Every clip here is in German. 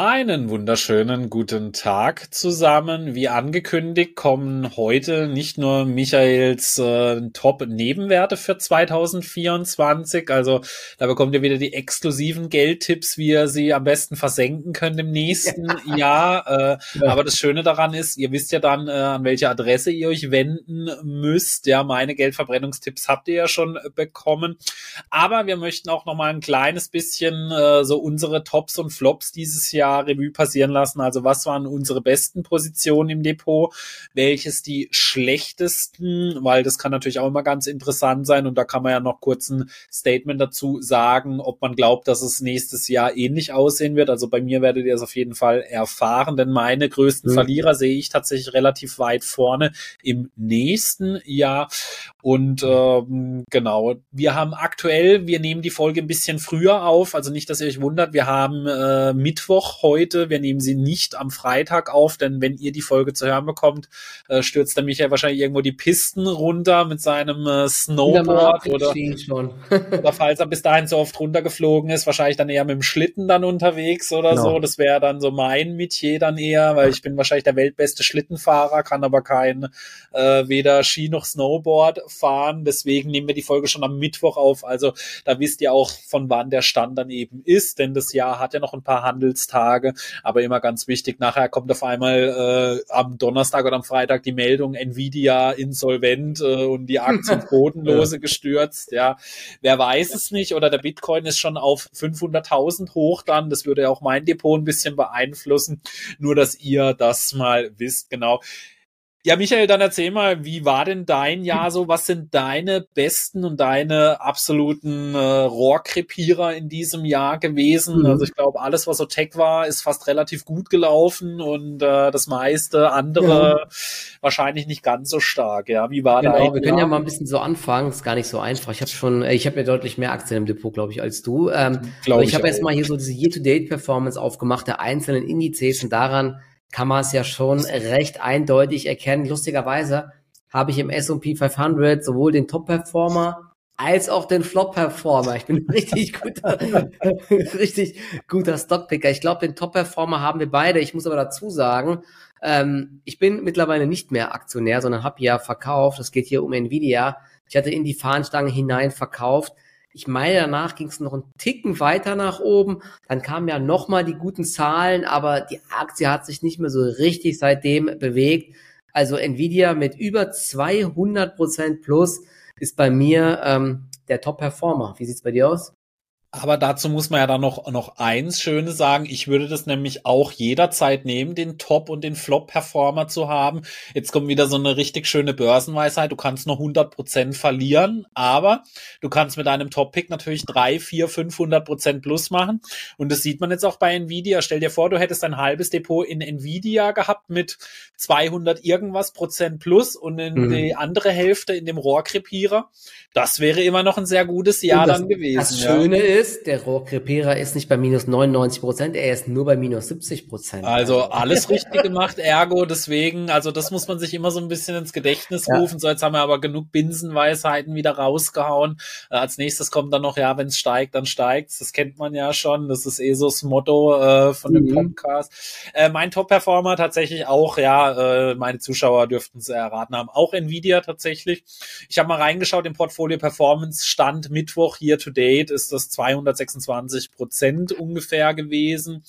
Einen wunderschönen guten Tag zusammen. Wie angekündigt kommen heute nicht nur Michaels äh, Top-Nebenwerte für 2024. Also da bekommt ihr wieder die exklusiven Geldtipps, wie ihr sie am besten versenken könnt im nächsten ja. Jahr. Äh, ja. Aber das Schöne daran ist, ihr wisst ja dann, äh, an welche Adresse ihr euch wenden müsst. Ja, meine Geldverbrennungstipps habt ihr ja schon bekommen. Aber wir möchten auch noch mal ein kleines bisschen äh, so unsere Tops und Flops dieses Jahr Jahr Revue passieren lassen. Also was waren unsere besten Positionen im Depot, welches die schlechtesten, weil das kann natürlich auch immer ganz interessant sein und da kann man ja noch kurz ein Statement dazu sagen, ob man glaubt, dass es nächstes Jahr ähnlich aussehen wird. Also bei mir werdet ihr es auf jeden Fall erfahren, denn meine größten mhm. Verlierer sehe ich tatsächlich relativ weit vorne im nächsten Jahr. Und ähm, genau, wir haben aktuell, wir nehmen die Folge ein bisschen früher auf, also nicht, dass ihr euch wundert, wir haben äh, Mittwoch heute. Wir nehmen sie nicht am Freitag auf, denn wenn ihr die Folge zu hören bekommt, äh, stürzt der Michael wahrscheinlich irgendwo die Pisten runter mit seinem äh, Snowboard oder, oder falls er bis dahin so oft runtergeflogen ist, wahrscheinlich dann eher mit dem Schlitten dann unterwegs oder genau. so. Das wäre dann so mein Metier dann eher, weil ich bin wahrscheinlich der weltbeste Schlittenfahrer, kann aber kein äh, weder Ski noch Snowboard fahren. Deswegen nehmen wir die Folge schon am Mittwoch auf. Also da wisst ihr auch, von wann der Stand dann eben ist, denn das Jahr hat ja noch ein paar Handelstage Tage. Aber immer ganz wichtig, nachher kommt auf einmal äh, am Donnerstag oder am Freitag die Meldung, Nvidia insolvent äh, und die Aktien bodenlose gestürzt. Ja, wer weiß es nicht. Oder der Bitcoin ist schon auf 500.000 hoch dann. Das würde ja auch mein Depot ein bisschen beeinflussen. Nur, dass ihr das mal wisst. Genau. Ja, Michael, dann erzähl mal, wie war denn dein Jahr so? Was sind deine besten und deine absoluten äh, Rohrkrepierer in diesem Jahr gewesen? Mhm. Also ich glaube, alles, was so Tech war, ist fast relativ gut gelaufen und äh, das meiste andere ja. wahrscheinlich nicht ganz so stark. Ja, wie war genau, dein wir können ja mal ein bisschen so anfangen. Ist gar nicht so einfach. Ich habe schon, äh, ich habe ja deutlich mehr Aktien im Depot, glaube ich, als du. Ähm, glaub ich, ich habe jetzt mal hier so diese Year-to-Date-Performance aufgemacht der einzelnen Indizes und daran kann man es ja schon recht eindeutig erkennen. Lustigerweise habe ich im S&P 500 sowohl den Top-Performer als auch den Flop-Performer. Ich bin richtig guter, richtig guter Stockpicker. Ich glaube, den Top-Performer haben wir beide. Ich muss aber dazu sagen, ähm, ich bin mittlerweile nicht mehr Aktionär, sondern habe ja verkauft. Es geht hier um Nvidia. Ich hatte in die Fahnenstange hinein verkauft. Ich meine, danach ging es noch einen Ticken weiter nach oben. Dann kamen ja nochmal die guten Zahlen, aber die Aktie hat sich nicht mehr so richtig seitdem bewegt. Also Nvidia mit über 200 Prozent plus ist bei mir ähm, der Top-Performer. Wie sieht's bei dir aus? Aber dazu muss man ja dann noch, noch eins Schönes sagen. Ich würde das nämlich auch jederzeit nehmen, den Top- und den Flop-Performer zu haben. Jetzt kommt wieder so eine richtig schöne Börsenweisheit. Du kannst nur 100 Prozent verlieren, aber du kannst mit einem Top-Pick natürlich drei, vier, 500 Prozent plus machen. Und das sieht man jetzt auch bei Nvidia. Stell dir vor, du hättest ein halbes Depot in Nvidia gehabt mit 200 irgendwas Prozent plus und in mhm. die andere Hälfte in dem Rohrkrepierer. Das wäre immer noch ein sehr gutes Jahr das, dann gewesen. Das Schöne ja. ist, der Rohrkrepierer ist nicht bei minus 99 Prozent, er ist nur bei minus 70 Prozent. Also alles richtig gemacht, ergo deswegen, also das muss man sich immer so ein bisschen ins Gedächtnis ja. rufen. So, jetzt haben wir aber genug Binsenweisheiten wieder rausgehauen. Äh, als nächstes kommt dann noch, ja, wenn es steigt, dann steigt's. Das kennt man ja schon. Das ist eh so das Motto äh, von dem mhm. Podcast. Äh, mein Top-Performer tatsächlich auch, ja, äh, meine Zuschauer dürften es erraten haben, auch Nvidia tatsächlich. Ich habe mal reingeschaut im Portfolio Performance Stand Mittwoch year to date ist das 226 Prozent ungefähr gewesen.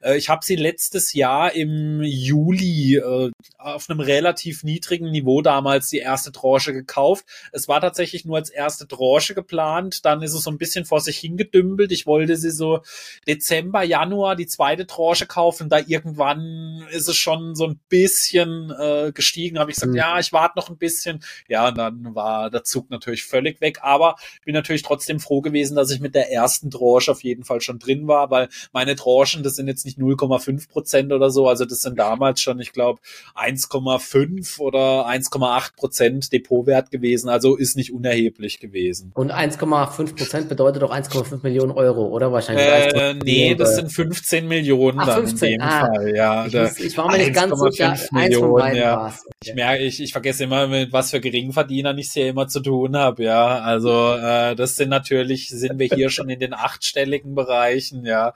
Äh, ich habe sie letztes Jahr im Juli äh, auf einem relativ niedrigen Niveau damals die erste Tranche gekauft. Es war tatsächlich nur als erste Tranche geplant. Dann ist es so ein bisschen vor sich hingedümpelt. Ich wollte sie so Dezember, Januar die zweite Tranche kaufen. Da irgendwann ist es schon so ein bisschen äh, gestiegen. Habe ich gesagt, mhm. ja, ich warte noch ein bisschen. Ja, und dann war der Zug natürlich völlig weg. Aber bin natürlich trotzdem froh gewesen, dass ich mit der ersten Tranche auf jeden Fall schon drin war, weil meine Tranchen, das sind jetzt nicht 0,5 Prozent oder so. Also das sind damals schon, ich glaube, 1,5 oder 1,8 Prozent Depotwert gewesen. Also ist nicht unerheblich gewesen. Und 1,5 Prozent bedeutet auch 1,5 Millionen Euro, oder wahrscheinlich? Äh, nee, das sind 15 Millionen Ach, dann 15. in dem ah, Fall. Ja, ich, muss, ich war mir nicht ganz sicher. Millionen, ja. Okay. Ich merke, ich, ich vergesse immer, mit was für Geringverdienern ich hier immer zu tun habe. Ja, also äh, das sind natürlich, sind wir hier schon in den achtstelligen Bereichen. Ja,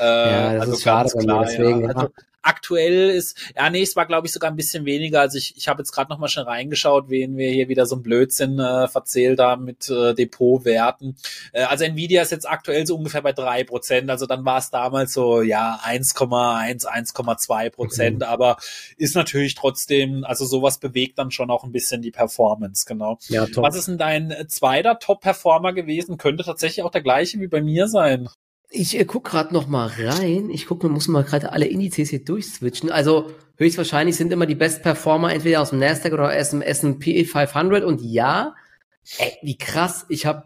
Äh, ja, das also ist schade mir, deswegen. Ja. Also, aktuell ist, ja, nee, es war, glaube ich, sogar ein bisschen weniger. Also ich, ich habe jetzt gerade noch mal schon reingeschaut, wen wir hier wieder so ein Blödsinn äh, verzählt haben mit äh, Depotwerten. Äh, also Nvidia ist jetzt aktuell so ungefähr bei drei Prozent. Also dann war es damals so, ja, 1,1, 1,2 Prozent. Mhm. Aber ist natürlich trotzdem, also sowas bewegt dann schon auch ein bisschen die Performance, genau. Ja, top. Was ist denn dein zweiter Top-Performer gewesen? Könnte tatsächlich auch der gleiche wie bei mir sein. Ich äh, guck gerade noch mal rein. Ich gucke, muss mal gerade alle Indizes hier durchswitchen. Also höchstwahrscheinlich sind immer die Best Performer entweder aus dem Nasdaq oder aus dem S&P 500 und ja, ey, wie krass. Ich habe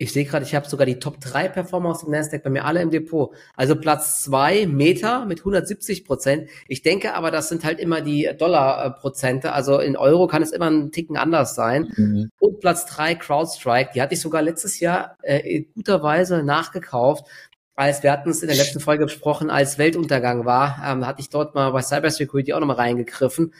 ich sehe gerade, ich habe sogar die Top 3 Performer aus dem Nasdaq bei mir alle im Depot. Also Platz 2 Meta mit 170 Prozent. Ich denke aber, das sind halt immer die Dollar-Prozente. Also in Euro kann es immer ein Ticken anders sein. Mhm. Und Platz 3 CrowdStrike. Die hatte ich sogar letztes Jahr äh, guterweise nachgekauft als wir hatten es in der letzten Folge besprochen, als Weltuntergang war, ähm, hatte ich dort mal bei Cybersecurity auch nochmal reingegriffen.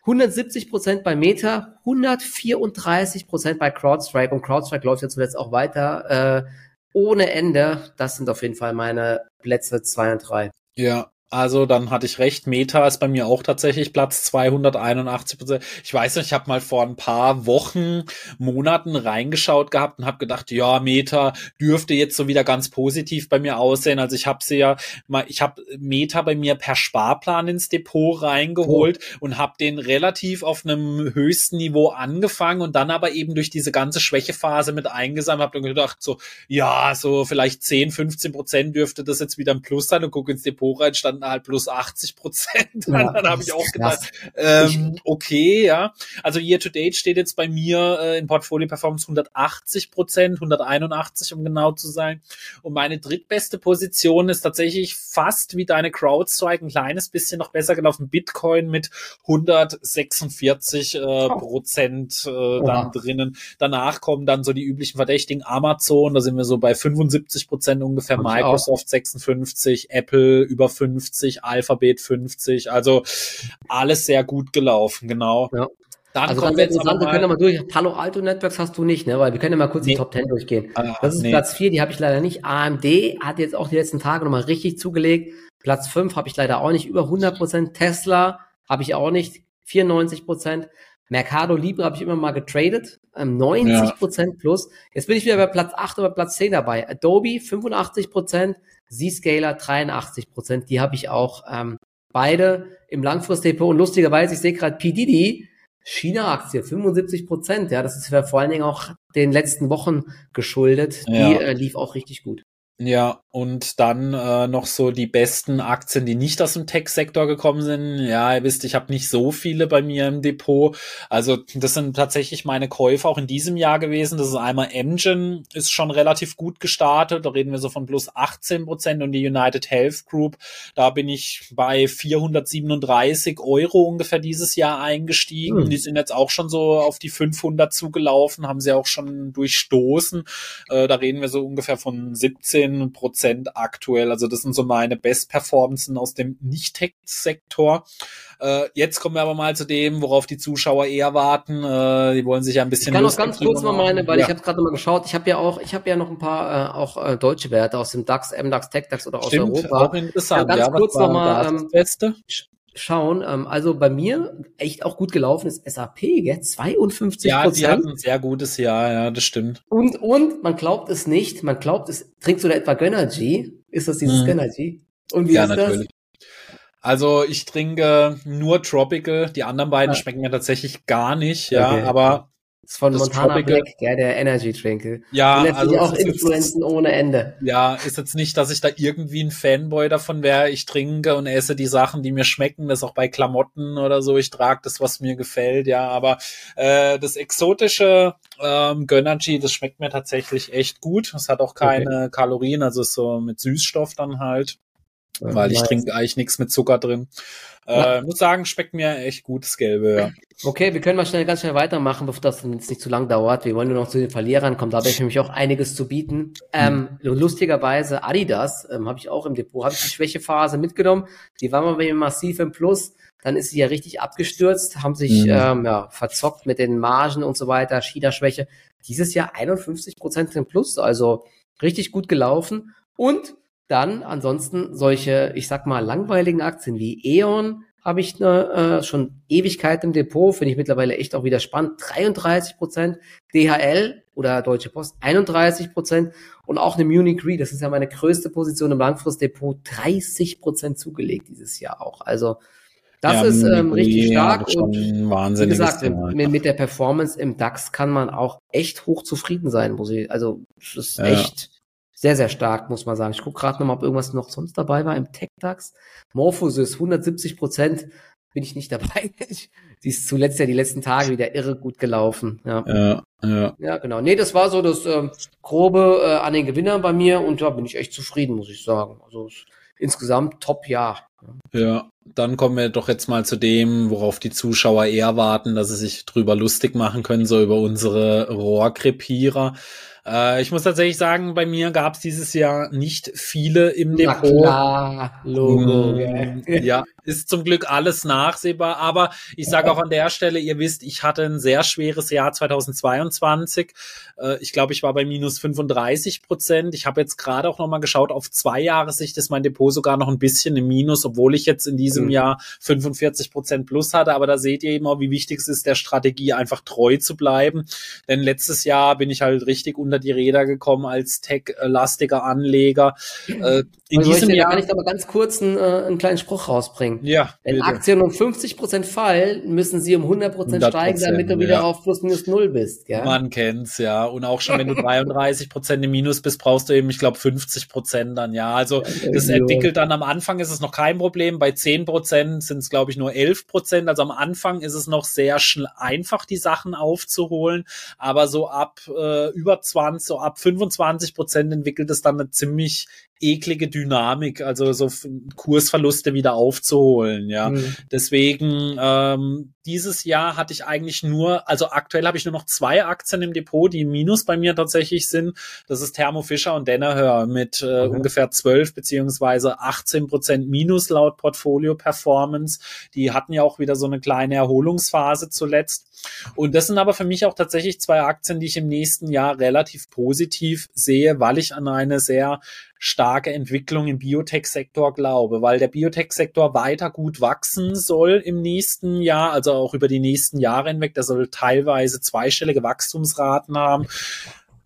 170 Prozent bei Meta, 134 Prozent bei CrowdStrike und CrowdStrike läuft ja zuletzt auch weiter äh, ohne Ende. Das sind auf jeden Fall meine Plätze zwei und drei. Ja, also dann hatte ich recht. Meta ist bei mir auch tatsächlich Platz 281 Prozent. Ich weiß nicht, ich habe mal vor ein paar Wochen, Monaten reingeschaut gehabt und habe gedacht, ja, Meta dürfte jetzt so wieder ganz positiv bei mir aussehen. Also ich habe sie ja, mal, ich habe Meta bei mir per Sparplan ins Depot reingeholt oh. und habe den relativ auf einem höchsten Niveau angefangen und dann aber eben durch diese ganze Schwächephase mit eingesammelt. Habe dann gedacht, so ja, so vielleicht 10, 15 Prozent dürfte das jetzt wieder ein Plus sein und gucke ins Depot rein, stand standen halt plus 80 Prozent. Ja, dann habe ich auch gedacht, ähm, okay, ja. Also Year to Date steht jetzt bei mir äh, in Portfolio Performance 180 Prozent, 181 um genau zu sein. Und meine drittbeste Position ist tatsächlich fast wie deine CrowdStrike, ein kleines bisschen noch besser gelaufen. Bitcoin mit 146 äh, oh. Prozent äh, dann drinnen. Danach kommen dann so die üblichen Verdächtigen Amazon, da sind wir so bei 75 Prozent ungefähr, Microsoft 56, Apple über 50 50, Alphabet 50, also alles sehr gut gelaufen, genau. Ja. Dann also interessant, wir können ja mal durch. Palo Alto Networks hast du nicht, ne? Weil wir können ja mal kurz nee. die Top 10 durchgehen. Ah, das ist nee. Platz 4, die habe ich leider nicht. AMD hat jetzt auch die letzten Tage nochmal richtig zugelegt. Platz 5 habe ich leider auch nicht. Über 100 Prozent. Tesla habe ich auch nicht. 94 Prozent. Mercado Libre habe ich immer mal getradet. 90 ähm, Prozent ja. plus. Jetzt bin ich wieder bei Platz 8 oder Platz 10 dabei. Adobe 85 Prozent. Zscaler 83 Prozent, die habe ich auch ähm, beide im Langfristdepot. Und lustigerweise, ich sehe gerade PDD, China-Aktie 75 Prozent. Ja, das ist ja vor allen Dingen auch den letzten Wochen geschuldet. Die ja. äh, lief auch richtig gut. Ja, und dann äh, noch so die besten Aktien, die nicht aus dem Tech-Sektor gekommen sind. Ja, ihr wisst, ich habe nicht so viele bei mir im Depot. Also das sind tatsächlich meine Käufe auch in diesem Jahr gewesen. Das ist einmal Engine, ist schon relativ gut gestartet. Da reden wir so von plus 18 Prozent und die United Health Group, da bin ich bei 437 Euro ungefähr dieses Jahr eingestiegen. Hm. Die sind jetzt auch schon so auf die 500 zugelaufen, haben sie auch schon durchstoßen. Äh, da reden wir so ungefähr von 17 15 Prozent aktuell. Also das sind so meine Best-Performances aus dem Nicht-Tech-Sektor. Äh, jetzt kommen wir aber mal zu dem, worauf die Zuschauer eher warten. Äh, die wollen sich ja ein bisschen. Ich kann noch ganz kurz mal meine, weil ja. ich habe gerade mal geschaut. Ich habe ja auch, ich habe ja noch ein paar äh, auch äh, deutsche Werte aus dem DAX, MDAX, TechDAX oder aus Stimmt, Europa. Auch interessant. Ja, ganz ja, kurz nochmal. Ähm, Beste? Schauen. Ähm, also bei mir echt auch gut gelaufen ist SAP, gell? 52 Ja, die hatten ein sehr gutes Jahr, ja, das stimmt. Und, und man glaubt es nicht, man glaubt es, trinkst du da etwa Gönnergy? Ist das dieses hm. Gönnergy? Und wie ja, ist natürlich. das? Also ich trinke nur Tropical, die anderen beiden ja. schmecken mir tatsächlich gar nicht, ja, okay. aber ist von das Montana Tropical. Black, gell, der Energy Drink. Ja, und also auch Influenzen ohne Ende. Ja, ist jetzt nicht, dass ich da irgendwie ein Fanboy davon wäre. Ich trinke und esse die Sachen, die mir schmecken. Das auch bei Klamotten oder so. Ich trage das, was mir gefällt. Ja, aber äh, das exotische ähm, Gönnergy, das schmeckt mir tatsächlich echt gut. Es hat auch keine okay. Kalorien, also ist so mit Süßstoff dann halt. Ja, weil ich trinke eigentlich nichts mit Zucker drin. Äh, muss sagen, schmeckt mir echt gut, das Gelbe. Ja. Okay, wir können mal schnell, ganz schnell weitermachen, bevor das jetzt nicht zu lang dauert. Wir wollen nur noch zu den Verlierern kommen. Da habe ich nämlich auch einiges zu bieten. Ähm, lustigerweise Adidas ähm, habe ich auch im Depot, habe ich die Schwächephase mitgenommen. Die war mal bei mir massiv im Plus. Dann ist sie ja richtig abgestürzt, haben sich mhm. ähm, ja, verzockt mit den Margen und so weiter, China-Schwäche. Dieses Jahr 51 Prozent im Plus, also richtig gut gelaufen. Und dann ansonsten solche, ich sag mal, langweiligen Aktien wie E.ON habe ich ne, äh, schon Ewigkeit im Depot, finde ich mittlerweile echt auch wieder spannend. 33 Prozent, DHL oder Deutsche Post 31 Prozent und auch eine Munich Re, das ist ja meine größte Position im Langfristdepot, 30 Prozent zugelegt dieses Jahr auch. Also das ja, ist ähm, richtig stark und wie gesagt, mit, mit, der Performance im DAX kann man auch echt hoch zufrieden sein, muss ich. Also es ist ja. echt sehr, sehr stark, muss man sagen. Ich gucke gerade nochmal, ob irgendwas noch sonst dabei war im Tech-DAX. Morphosis, 170 Prozent bin ich nicht dabei. Die ist zuletzt ja die letzten Tage wieder irre gut gelaufen. Ja, ja, ja. ja genau. Nee, das war so das ähm, Grobe äh, an den Gewinnern bei mir und da bin ich echt zufrieden, muss ich sagen. Also insgesamt Top-Jahr. Ja, dann kommen wir doch jetzt mal zu dem, worauf die Zuschauer eher warten, dass sie sich drüber lustig machen können, so über unsere Rohrkrepierer. Äh, ich muss tatsächlich sagen, bei mir gab es dieses Jahr nicht viele im Na Depot. Klar, Logo. Mm, ja, ist zum Glück alles nachsehbar. Aber ich sage auch an der Stelle, ihr wisst, ich hatte ein sehr schweres Jahr 2022. Äh, ich glaube, ich war bei minus 35 Prozent. Ich habe jetzt gerade auch nochmal geschaut, auf zwei Jahre Sicht ist mein Depot sogar noch ein bisschen im Minus, obwohl ich jetzt in diesem mhm. Jahr 45 Prozent plus hatte. Aber da seht ihr eben auch, wie wichtig es ist, der Strategie einfach treu zu bleiben. Denn letztes Jahr bin ich halt richtig unter die Räder gekommen als tech-lastiger Anleger. Äh, in also diesem Jahr kann ich aber ganz kurz einen, äh, einen kleinen Spruch rausbringen. Ja. Wenn bitte. Aktien um 50 Prozent fallen, müssen sie um 100 Prozent steigen, damit du wieder ja. auf plus minus null bist. Ja? Man kennt's ja. Und auch schon, wenn du 33 Prozent im Minus bist, brauchst du eben, ich glaube, 50 Prozent dann. Ja, also das entwickelt dann am Anfang ist es noch kein Problem. Bei 10 Prozent sind es, glaube ich, nur 11 Prozent. Also am Anfang ist es noch sehr einfach, die Sachen aufzuholen. Aber so ab äh, über 20, so ab 25 Prozent entwickelt es dann eine ziemlich eklige Dynamik, also so Kursverluste wieder aufzuholen, ja. Mhm. Deswegen ähm, dieses Jahr hatte ich eigentlich nur, also aktuell habe ich nur noch zwei Aktien im Depot, die im Minus bei mir tatsächlich sind. Das ist Thermo Fischer und Danaher mit äh, mhm. ungefähr 12 beziehungsweise 18 Prozent Minus laut Portfolio Performance. Die hatten ja auch wieder so eine kleine Erholungsphase zuletzt. Und das sind aber für mich auch tatsächlich zwei Aktien, die ich im nächsten Jahr relativ positiv sehe, weil ich an eine sehr starke Entwicklung im Biotech-Sektor glaube, weil der Biotech-Sektor weiter gut wachsen soll im nächsten Jahr, also auch über die nächsten Jahre hinweg. Der soll teilweise zweistellige Wachstumsraten haben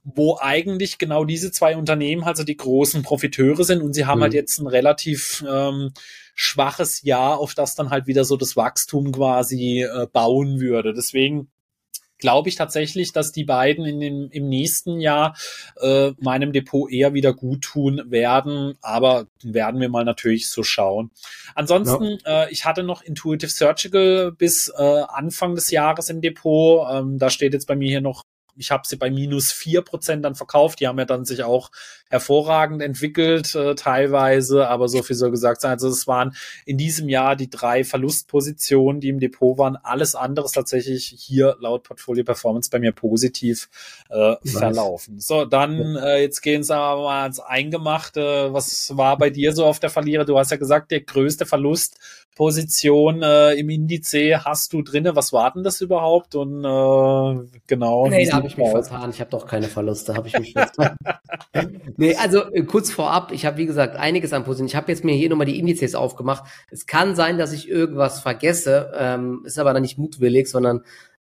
wo eigentlich genau diese zwei Unternehmen also die großen Profiteure sind und sie haben halt mhm. halt jetzt ein relativ ähm, schwaches Jahr, auf das dann halt wieder so das Wachstum quasi äh, bauen würde. Deswegen glaube ich tatsächlich, dass die beiden in dem, im nächsten Jahr äh, meinem Depot eher wieder gut tun werden. Aber werden wir mal natürlich so schauen. Ansonsten, ja. äh, ich hatte noch Intuitive Surgical bis äh, Anfang des Jahres im Depot. Ähm, da steht jetzt bei mir hier noch ich habe sie bei minus vier Prozent dann verkauft. Die haben ja dann sich auch hervorragend entwickelt, äh, teilweise, aber so viel soll gesagt sein. Also es waren in diesem Jahr die drei Verlustpositionen, die im Depot waren. Alles andere ist tatsächlich hier laut Portfolio Performance bei mir positiv äh, verlaufen. So, dann äh, jetzt gehen Sie aber mal ans Eingemachte. Was war bei dir so auf der Verlierer? Du hast ja gesagt, der größte Verlust Position äh, im Indice hast du drinne? Was war denn das überhaupt? Und äh, genau. Nee, da habe ich mich vertan. Ich habe doch keine Verluste, habe ich mich vertan. Nee, also äh, kurz vorab, ich habe wie gesagt einiges an Positionen. Ich habe jetzt mir hier nochmal die Indizes aufgemacht. Es kann sein, dass ich irgendwas vergesse, ähm, ist aber dann nicht mutwillig, sondern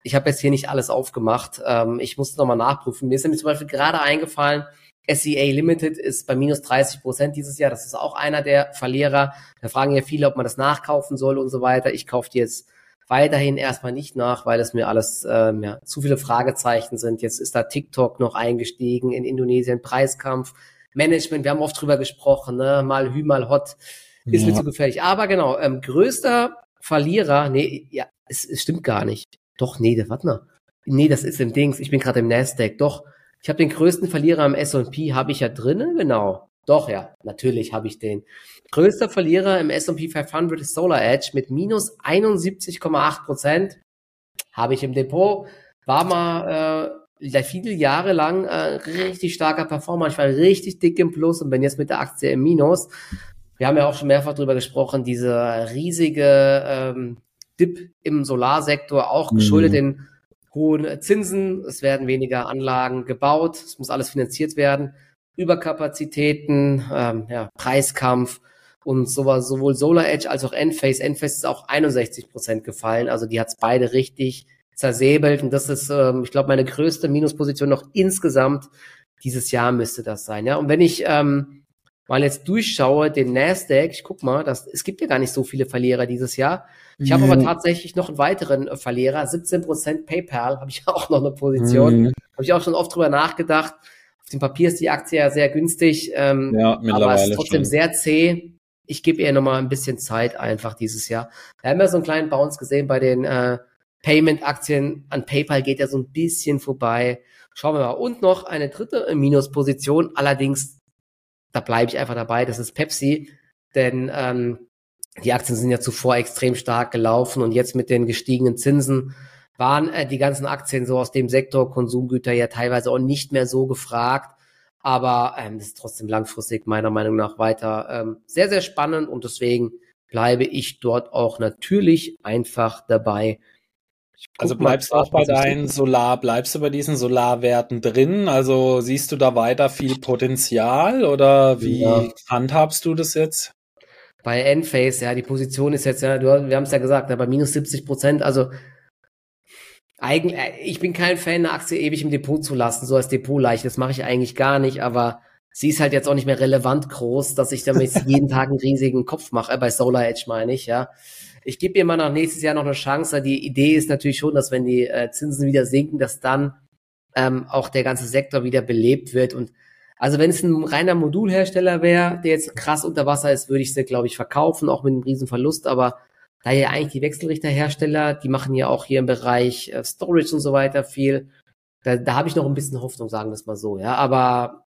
ich habe jetzt hier nicht alles aufgemacht. Ähm, ich muss nochmal nachprüfen. Mir ist nämlich zum Beispiel gerade eingefallen, SEA Limited ist bei minus 30 Prozent dieses Jahr. Das ist auch einer der Verlierer. Da fragen ja viele, ob man das nachkaufen soll und so weiter. Ich kaufe die jetzt weiterhin erstmal nicht nach, weil es mir alles ähm, ja, zu viele Fragezeichen sind. Jetzt ist da TikTok noch eingestiegen in Indonesien, Preiskampf, Management, wir haben oft drüber gesprochen, ne? mal Hü, mal Hot, ist ja. mir zu gefährlich. Aber genau, ähm, größter Verlierer, nee, ja, es, es stimmt gar nicht. Doch, nee, warte mal. Nee, das ist im Dings, ich bin gerade im Nasdaq, doch. Ich habe den größten Verlierer im S&P, habe ich ja drinnen, genau. Doch, ja, natürlich habe ich den. Größter Verlierer im S&P 500 ist Solar Edge mit minus 71,8 Prozent. Habe ich im Depot. War mal äh, viele Jahre lang äh, richtig starker Performer. Ich war richtig dick im Plus und bin jetzt mit der Aktie im Minus. Wir haben ja auch schon mehrfach darüber gesprochen, diese riesige ähm, Dip im Solarsektor, auch geschuldet mhm. den hohen Zinsen, es werden weniger Anlagen gebaut, es muss alles finanziert werden. Überkapazitäten, ähm, ja, Preiskampf und sowas, sowohl Solar Edge als auch Enphase. Enphase ist auch 61 Prozent gefallen, also die hat's beide richtig zersäbelt und das ist, ähm, ich glaube, meine größte Minusposition noch insgesamt dieses Jahr müsste das sein. Ja, und wenn ich ähm, mal jetzt durchschaue, den Nasdaq, ich guck mal, das, es gibt ja gar nicht so viele Verlierer dieses Jahr. Ich habe aber tatsächlich noch einen weiteren äh, Verlierer, 17% PayPal, habe ich auch noch eine Position. Mhm. Habe ich auch schon oft drüber nachgedacht. Auf dem Papier ist die Aktie ja sehr günstig, ähm, ja, aber es ist trotzdem schon. sehr zäh. Ich gebe ihr noch mal ein bisschen Zeit einfach dieses Jahr. Wir haben ja so einen kleinen Bounce gesehen bei den äh, Payment-Aktien. An PayPal geht ja so ein bisschen vorbei. Schauen wir mal. Und noch eine dritte Minusposition, allerdings, da bleibe ich einfach dabei, das ist Pepsi. Denn ähm, die Aktien sind ja zuvor extrem stark gelaufen und jetzt mit den gestiegenen Zinsen waren äh, die ganzen Aktien so aus dem Sektor Konsumgüter ja teilweise auch nicht mehr so gefragt. Aber ähm, das ist trotzdem langfristig meiner Meinung nach weiter ähm, sehr, sehr spannend und deswegen bleibe ich dort auch natürlich einfach dabei. Also bleibst du auch bei deinen Solar, bleibst du bei diesen Solarwerten drin? Also siehst du da weiter viel Potenzial oder wie ja. handhabst du das jetzt? Bei Enphase, ja, die Position ist jetzt, ja, du, wir haben es ja gesagt, ja, bei minus 70 Prozent, also eigentlich, äh, ich bin kein Fan, eine Aktie ewig im Depot zu lassen, so als Depotleiche, das mache ich eigentlich gar nicht, aber sie ist halt jetzt auch nicht mehr relevant groß, dass ich damit jeden Tag einen riesigen Kopf mache, bei Solar Edge meine ich, ja. Ich gebe ihr mal nach nächstes Jahr noch eine Chance. Die Idee ist natürlich schon, dass wenn die äh, Zinsen wieder sinken, dass dann ähm, auch der ganze Sektor wieder belebt wird. Und also wenn es ein reiner Modulhersteller wäre, der jetzt krass unter Wasser ist, würde ich sie, glaube ich, verkaufen, auch mit einem riesen Verlust. Aber da ja eigentlich die Wechselrichterhersteller, die machen ja auch hier im Bereich äh, Storage und so weiter viel. Da, da habe ich noch ein bisschen Hoffnung, sagen wir es mal so. Ja, aber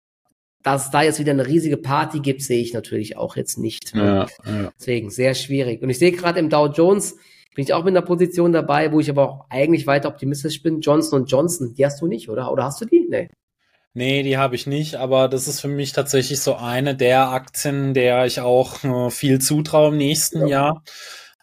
dass es da jetzt wieder eine riesige Party gibt, sehe ich natürlich auch jetzt nicht. Ja, ja. Deswegen sehr schwierig. Und ich sehe gerade im Dow Jones, bin ich auch mit einer Position dabei, wo ich aber auch eigentlich weiter optimistisch bin. Johnson Johnson, die hast du nicht, oder? Oder hast du die? Nee. Nee, die habe ich nicht, aber das ist für mich tatsächlich so eine der Aktien, der ich auch äh, viel zutraue im nächsten ja. Jahr.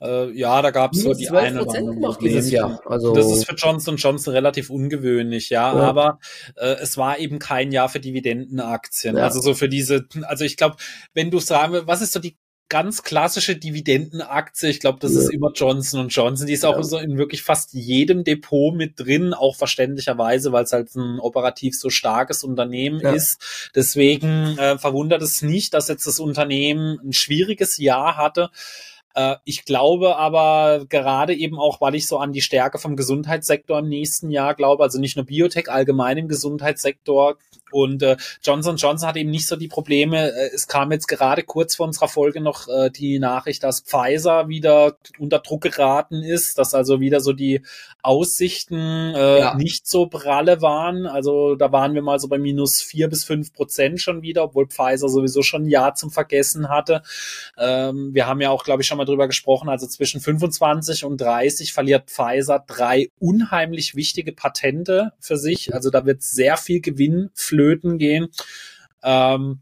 Äh, ja, da gab es so die eine oder andere dieses Jahr. Also das ist für Johnson Johnson relativ ungewöhnlich, ja, ja. aber äh, es war eben kein Jahr für Dividendenaktien. Ja. Also so für diese, also ich glaube, wenn du sagen, was ist so die ganz klassische Dividendenaktie. Ich glaube, das ja. ist immer Johnson Johnson. Die ist ja. auch so in wirklich fast jedem Depot mit drin, auch verständlicherweise, weil es halt ein operativ so starkes Unternehmen ja. ist. Deswegen äh, verwundert es nicht, dass jetzt das Unternehmen ein schwieriges Jahr hatte. Äh, ich glaube aber gerade eben auch, weil ich so an die Stärke vom Gesundheitssektor im nächsten Jahr glaube, also nicht nur Biotech, allgemein im Gesundheitssektor. Und äh, Johnson Johnson hat eben nicht so die Probleme. Äh, es kam jetzt gerade kurz vor unserer Folge noch äh, die Nachricht, dass Pfizer wieder unter Druck geraten ist, dass also wieder so die Aussichten äh, ja. nicht so pralle waren. Also da waren wir mal so bei minus vier bis fünf Prozent schon wieder, obwohl Pfizer sowieso schon ein Jahr zum Vergessen hatte. Ähm, wir haben ja auch, glaube ich, schon mal drüber gesprochen, also zwischen 25 und 30 verliert Pfizer drei unheimlich wichtige Patente für sich. Also da wird sehr viel Gewinn flöten gehen. Ähm,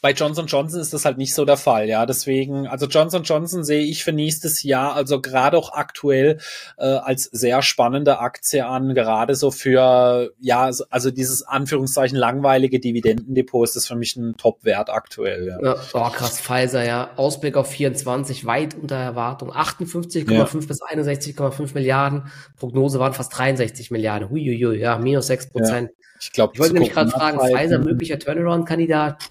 bei Johnson Johnson ist das halt nicht so der Fall, ja. Deswegen, also Johnson Johnson sehe ich für nächstes Jahr, also gerade auch aktuell äh, als sehr spannende Aktie an, gerade so für, ja, also dieses Anführungszeichen langweilige Dividendendepot ist das für mich ein Top-Wert aktuell, ja. ja. Oh, krass, Pfizer, ja. Ausblick auf 24, weit unter Erwartung. 58,5 ja. bis 61,5 Milliarden. Prognose waren fast 63 Milliarden. Huiuiui, ja, minus 6 Prozent. Ja. Ich, glaub, ich wollte nämlich gerade fragen, Pfizer möglicher Turnaround-Kandidat?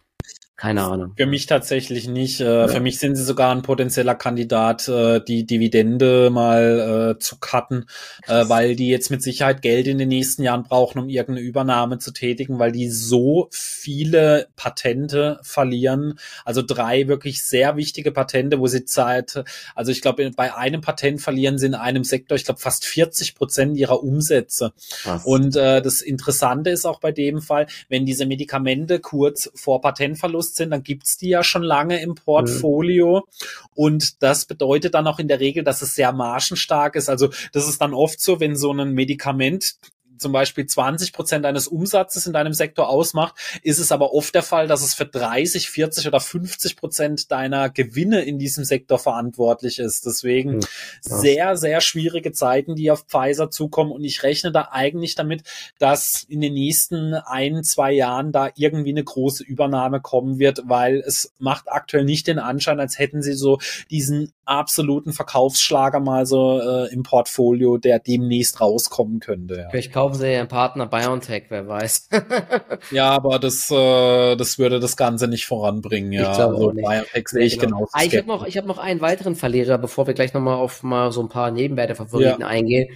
Keine Ahnung. Für mich tatsächlich nicht. Äh, ja. Für mich sind sie sogar ein potenzieller Kandidat, äh, die Dividende mal äh, zu cutten, äh, weil die jetzt mit Sicherheit Geld in den nächsten Jahren brauchen, um irgendeine Übernahme zu tätigen, weil die so viele Patente verlieren. Also drei wirklich sehr wichtige Patente, wo sie Zeit, also ich glaube, bei einem Patent verlieren sie in einem Sektor, ich glaube, fast 40 Prozent ihrer Umsätze. Was? Und äh, das Interessante ist auch bei dem Fall, wenn diese Medikamente kurz vor Patentverlust bewusst sind, dann gibt's die ja schon lange im Portfolio. Mhm. Und das bedeutet dann auch in der Regel, dass es sehr margenstark ist. Also das ist dann oft so, wenn so ein Medikament zum Beispiel 20 Prozent deines Umsatzes in deinem Sektor ausmacht, ist es aber oft der Fall, dass es für 30, 40 oder 50 Prozent deiner Gewinne in diesem Sektor verantwortlich ist. Deswegen hm, ja. sehr, sehr schwierige Zeiten, die auf Pfizer zukommen. Und ich rechne da eigentlich damit, dass in den nächsten ein, zwei Jahren da irgendwie eine große Übernahme kommen wird, weil es macht aktuell nicht den Anschein, als hätten sie so diesen absoluten Verkaufsschlager mal so äh, im Portfolio, der demnächst rauskommen könnte. Ja. Vielleicht kaufen sie ihren Partner BioNTech, wer weiß. ja, aber das, äh, das würde das Ganze nicht voranbringen. Ja. Ich glaube also, BioNTech sehe ich genau. Ah, ich habe noch, ich hab noch einen weiteren Verlierer, bevor wir gleich nochmal auf mal so ein paar Nebenwerte-Favoriten ja. eingehen.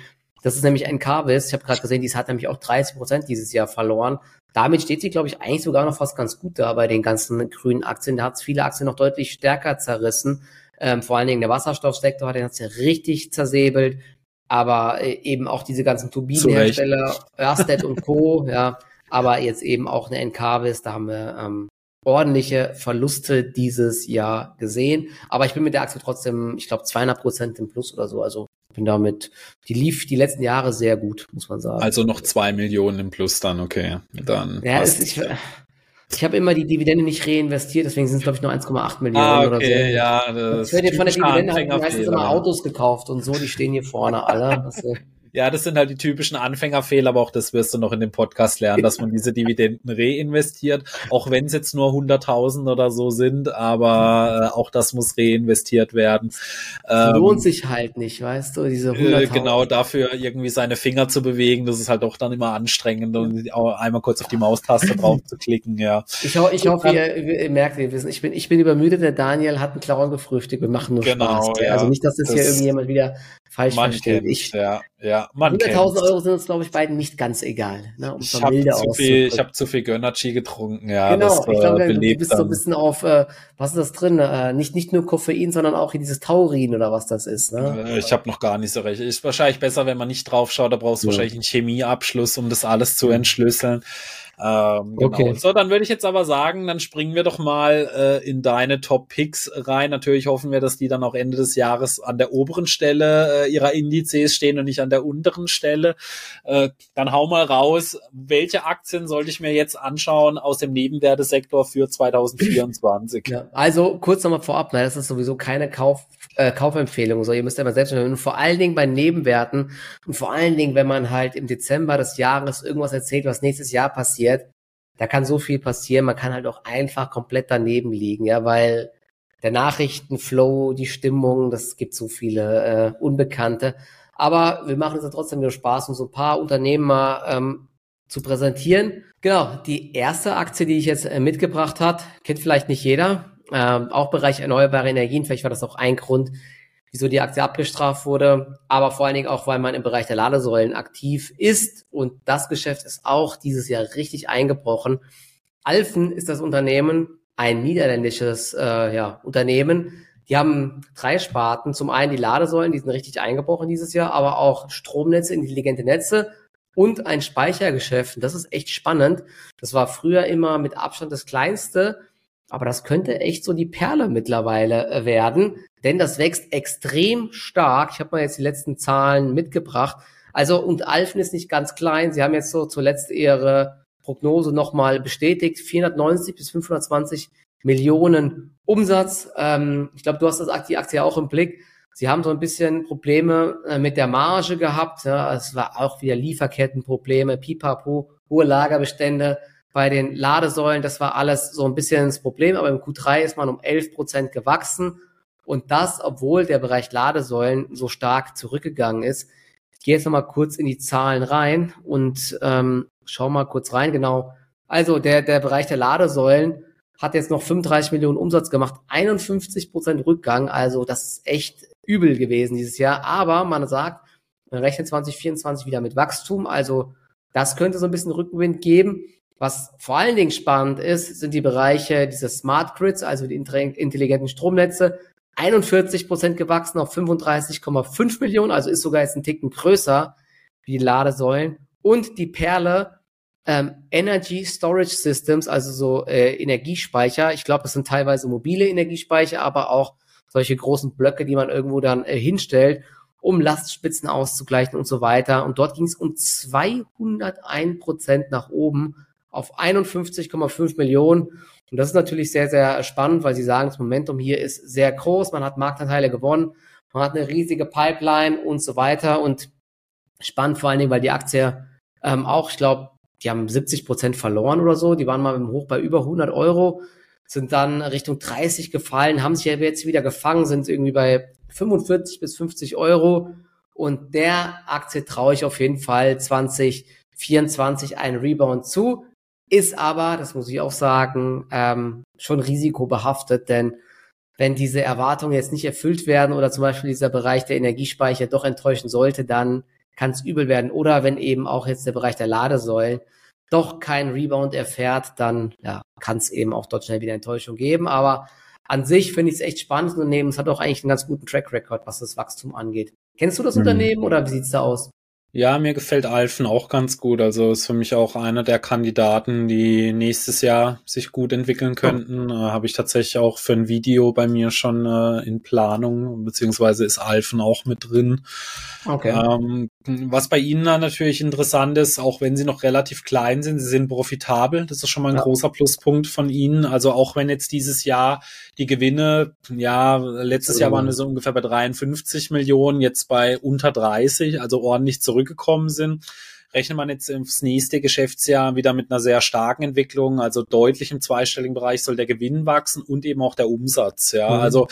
Das ist nämlich ein Carvis. Ich habe gerade gesehen, die hat nämlich auch 30 Prozent dieses Jahr verloren. Damit steht sie, glaube ich, eigentlich sogar noch fast ganz gut da bei den ganzen grünen Aktien. Da hat es viele Aktien noch deutlich stärker zerrissen. Ähm, vor allen Dingen der Wasserstoffsektor hat den hat's ja richtig zersäbelt. Aber äh, eben auch diese ganzen Turbinenhersteller, Ørsted und Co., ja. Aber jetzt eben auch eine Encarvis, da haben wir ähm, ordentliche Verluste dieses Jahr gesehen. Aber ich bin mit der Aktie trotzdem, ich glaube, 200 Prozent im Plus oder so. Also bin damit, die lief die letzten Jahre sehr gut, muss man sagen. Also noch zwei Millionen im Plus dann, okay. Dann ja, es, ich, ich habe immer die Dividende nicht reinvestiert, deswegen sind es, glaube ich, nur 1,8 Millionen ah, okay, oder so. Ja, das ich werde von der Dividende halt meistens immer Autos gekauft und so, die stehen hier vorne alle. Ja, das sind halt die typischen Anfängerfehler, aber auch das wirst du noch in dem Podcast lernen, dass man diese Dividenden reinvestiert, auch wenn es jetzt nur 100.000 oder so sind, aber äh, auch das muss reinvestiert werden. Ähm, lohnt sich halt nicht, weißt du, diese 100.000. Äh, genau, dafür irgendwie seine Finger zu bewegen, das ist halt auch dann immer anstrengend und einmal kurz auf die Maustaste drauf zu klicken, ja. Ich, ho ich hoffe, ihr, ihr, merkt, ihr wissen, ich bin, ich bin übermüdet, der Daniel hat einen Clown gefrühstückt, wir machen nur genau, Spaß. Ja. Also nicht, dass das, das hier irgendjemand wieder falsch man versteht. Ich, ja, ja, 100.000 Euro sind uns, glaube ich, beiden nicht ganz egal. Ne, um ich habe zu, viel, ich hab zu viel Gönnergy getrunken, ja. Genau, das, ich glaube, äh, du bist dann. so ein bisschen auf, äh, was ist das drin? Äh, nicht, nicht nur Koffein, sondern auch dieses Taurin oder was das ist. Ne? Äh, ich habe noch gar nicht so recht. Ist wahrscheinlich besser, wenn man nicht drauf schaut, da brauchst du ja. wahrscheinlich einen Chemieabschluss, um das alles zu entschlüsseln. Ähm, genau. Okay. So, dann würde ich jetzt aber sagen, dann springen wir doch mal äh, in deine Top Picks rein. Natürlich hoffen wir, dass die dann auch Ende des Jahres an der oberen Stelle äh, ihrer Indizes stehen und nicht an der unteren Stelle. Äh, dann hau mal raus, welche Aktien sollte ich mir jetzt anschauen aus dem Nebenwertesektor für 2024? Ja, also kurz nochmal vorab, ne, das ist sowieso keine Kauf, äh, Kaufempfehlung. So, ihr müsst ja mal selbst und vor allen Dingen bei Nebenwerten und vor allen Dingen, wenn man halt im Dezember des Jahres irgendwas erzählt, was nächstes Jahr passiert, da kann so viel passieren, man kann halt auch einfach komplett daneben liegen, ja, weil der Nachrichtenflow, die Stimmung, das gibt so viele äh, Unbekannte. Aber wir machen es ja trotzdem wieder Spaß, um so ein paar Unternehmen mal ähm, zu präsentieren. Genau, die erste Aktie, die ich jetzt äh, mitgebracht hat, kennt vielleicht nicht jeder. Ähm, auch Bereich erneuerbare Energien, vielleicht war das auch ein Grund, wieso die Aktie abgestraft wurde, aber vor allen Dingen auch, weil man im Bereich der Ladesäulen aktiv ist und das Geschäft ist auch dieses Jahr richtig eingebrochen. Alfen ist das Unternehmen, ein niederländisches äh, ja, Unternehmen. Die haben drei Sparten. Zum einen die Ladesäulen, die sind richtig eingebrochen dieses Jahr, aber auch Stromnetze, intelligente Netze und ein Speichergeschäft. Das ist echt spannend. Das war früher immer mit Abstand das kleinste aber das könnte echt so die Perle mittlerweile äh, werden, denn das wächst extrem stark. Ich habe mal jetzt die letzten Zahlen mitgebracht. Also und Alfen ist nicht ganz klein. Sie haben jetzt so zuletzt ihre Prognose nochmal bestätigt. 490 bis 520 Millionen Umsatz. Ähm, ich glaube, du hast das die Aktie auch im Blick. Sie haben so ein bisschen Probleme äh, mit der Marge gehabt. Ja. Es war auch wieder Lieferkettenprobleme, Pipapo, hohe Lagerbestände bei den Ladesäulen, das war alles so ein bisschen das Problem, aber im Q3 ist man um 11 Prozent gewachsen und das, obwohl der Bereich Ladesäulen so stark zurückgegangen ist. Ich gehe jetzt nochmal kurz in die Zahlen rein und ähm, schau mal kurz rein, genau. Also der, der Bereich der Ladesäulen hat jetzt noch 35 Millionen Umsatz gemacht, 51 Prozent Rückgang, also das ist echt übel gewesen dieses Jahr, aber man sagt, man rechnet 2024 wieder mit Wachstum, also das könnte so ein bisschen Rückenwind geben. Was vor allen Dingen spannend ist, sind die Bereiche dieser Smart Grids, also die intelligenten Stromnetze. 41 Prozent gewachsen auf 35,5 Millionen, also ist sogar jetzt ein Ticken größer wie die Ladesäulen. Und die Perle ähm, Energy Storage Systems, also so äh, Energiespeicher. Ich glaube, das sind teilweise mobile Energiespeicher, aber auch solche großen Blöcke, die man irgendwo dann äh, hinstellt. um Lastspitzen auszugleichen und so weiter. Und dort ging es um 201 Prozent nach oben auf 51,5 Millionen. Und das ist natürlich sehr, sehr spannend, weil Sie sagen, das Momentum hier ist sehr groß. Man hat Marktanteile gewonnen. Man hat eine riesige Pipeline und so weiter. Und spannend vor allen Dingen, weil die Aktie ähm, auch, ich glaube, die haben 70 Prozent verloren oder so. Die waren mal im Hoch bei über 100 Euro, sind dann Richtung 30 gefallen, haben sich ja jetzt wieder gefangen, sind irgendwie bei 45 bis 50 Euro. Und der Aktie traue ich auf jeden Fall 2024 einen Rebound zu. Ist aber, das muss ich auch sagen, ähm, schon risikobehaftet, denn wenn diese Erwartungen jetzt nicht erfüllt werden oder zum Beispiel dieser Bereich der Energiespeicher doch enttäuschen sollte, dann kann es übel werden. Oder wenn eben auch jetzt der Bereich der Ladesäulen doch keinen Rebound erfährt, dann ja, kann es eben auch dort schnell wieder Enttäuschung geben. Aber an sich finde ich es echt spannendes Unternehmen. Es hat auch eigentlich einen ganz guten Track Record, was das Wachstum angeht. Kennst du das mhm. Unternehmen oder wie sieht's da aus? Ja, mir gefällt Alphen auch ganz gut. Also ist für mich auch einer der Kandidaten, die nächstes Jahr sich gut entwickeln könnten. Äh, Habe ich tatsächlich auch für ein Video bei mir schon äh, in Planung, beziehungsweise ist Alphen auch mit drin. Okay. Ähm, was bei Ihnen dann natürlich interessant ist, auch wenn Sie noch relativ klein sind, Sie sind profitabel. Das ist schon mal ein ja. großer Pluspunkt von Ihnen. Also auch wenn jetzt dieses Jahr die Gewinne, ja, letztes Jahr waren wir so ungefähr bei 53 Millionen, jetzt bei unter 30, also ordentlich zurückgekommen sind rechnet man jetzt ins nächste Geschäftsjahr wieder mit einer sehr starken Entwicklung, also deutlich im zweistelligen Bereich soll der Gewinn wachsen und eben auch der Umsatz. Ja, mhm. also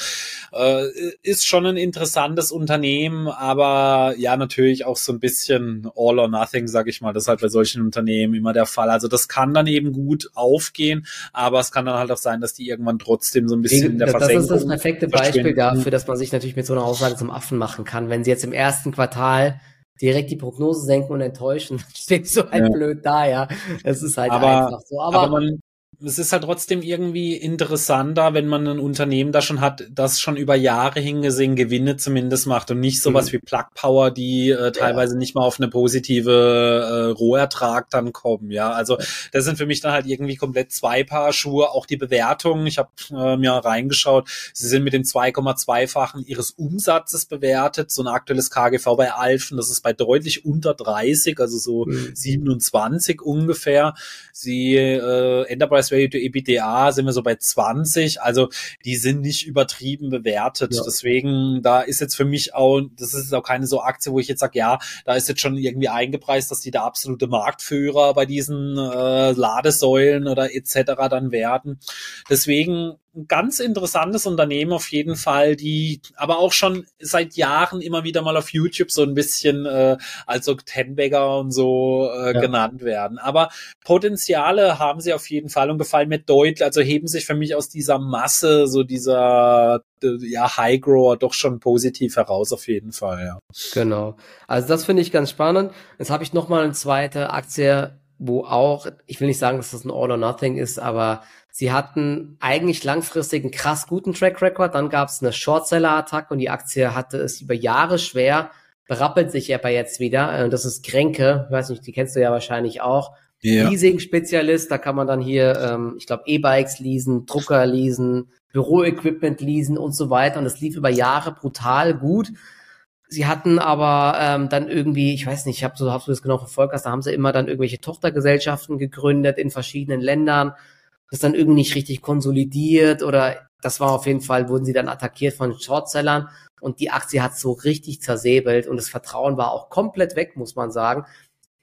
äh, ist schon ein interessantes Unternehmen, aber ja natürlich auch so ein bisschen all or nothing, sag ich mal. Das ist halt bei solchen Unternehmen immer der Fall. Also das kann dann eben gut aufgehen, aber es kann dann halt auch sein, dass die irgendwann trotzdem so ein bisschen in der das Versenkung. Das ist das perfekte Beispiel dafür, dass man sich natürlich mit so einer Aussage zum Affen machen kann. Wenn sie jetzt im ersten Quartal direkt die Prognose senken und enttäuschen, dann stehst du halt ja. blöd da, ja. Es ist halt aber, einfach so. Aber, aber man, es ist halt trotzdem irgendwie interessanter, wenn man ein Unternehmen da schon hat, das schon über Jahre hingesehen Gewinne zumindest macht und nicht sowas mhm. wie Plug Power, die äh, teilweise ja. nicht mal auf eine positive äh, Rohertrag dann kommen. Ja, also das sind für mich dann halt irgendwie komplett zwei Paar Schuhe. Auch die Bewertungen, ich habe äh, mir reingeschaut, sie sind mit dem 2,2-fachen ihres Umsatzes bewertet. So ein aktuelles KGV bei Alfen, das ist bei deutlich unter 30, also so mhm. 27 ungefähr. Sie äh, Enterprise Value to EBITDA sind wir so bei 20. Also die sind nicht übertrieben bewertet. Ja. Deswegen, da ist jetzt für mich auch, das ist auch keine so Aktie, wo ich jetzt sage, ja, da ist jetzt schon irgendwie eingepreist, dass die der absolute Marktführer bei diesen äh, Ladesäulen oder etc. dann werden. Deswegen ein ganz interessantes Unternehmen auf jeden Fall, die aber auch schon seit Jahren immer wieder mal auf YouTube so ein bisschen äh, als so Tenbagger und so äh, ja. genannt werden. Aber Potenziale haben sie auf jeden Fall und gefallen mir deutlich, also heben sich für mich aus dieser Masse, so dieser ja, High Grower doch schon positiv heraus auf jeden Fall, ja. Genau. Also das finde ich ganz spannend. Jetzt habe ich noch mal eine zweite Aktie, wo auch, ich will nicht sagen, dass das ein All or Nothing ist, aber Sie hatten eigentlich langfristig einen krass guten Track Record, dann gab es eine Shortseller-Attacke und die Aktie hatte es über Jahre schwer, berappelt sich aber jetzt wieder. Äh, das ist Kränke, ich weiß nicht, die kennst du ja wahrscheinlich auch. Ja. Leasing-Spezialist, da kann man dann hier, ähm, ich glaube, E-Bikes leasen, Drucker leasen, Büroequipment leasen und so weiter. Und das lief über Jahre brutal gut. Sie hatten aber ähm, dann irgendwie, ich weiß nicht, ich habe so, hab du das genau verfolgt hast, da haben sie immer dann irgendwelche Tochtergesellschaften gegründet in verschiedenen Ländern das dann irgendwie nicht richtig konsolidiert oder das war auf jeden Fall, wurden sie dann attackiert von Shortsellern und die Aktie hat so richtig zersäbelt und das Vertrauen war auch komplett weg, muss man sagen.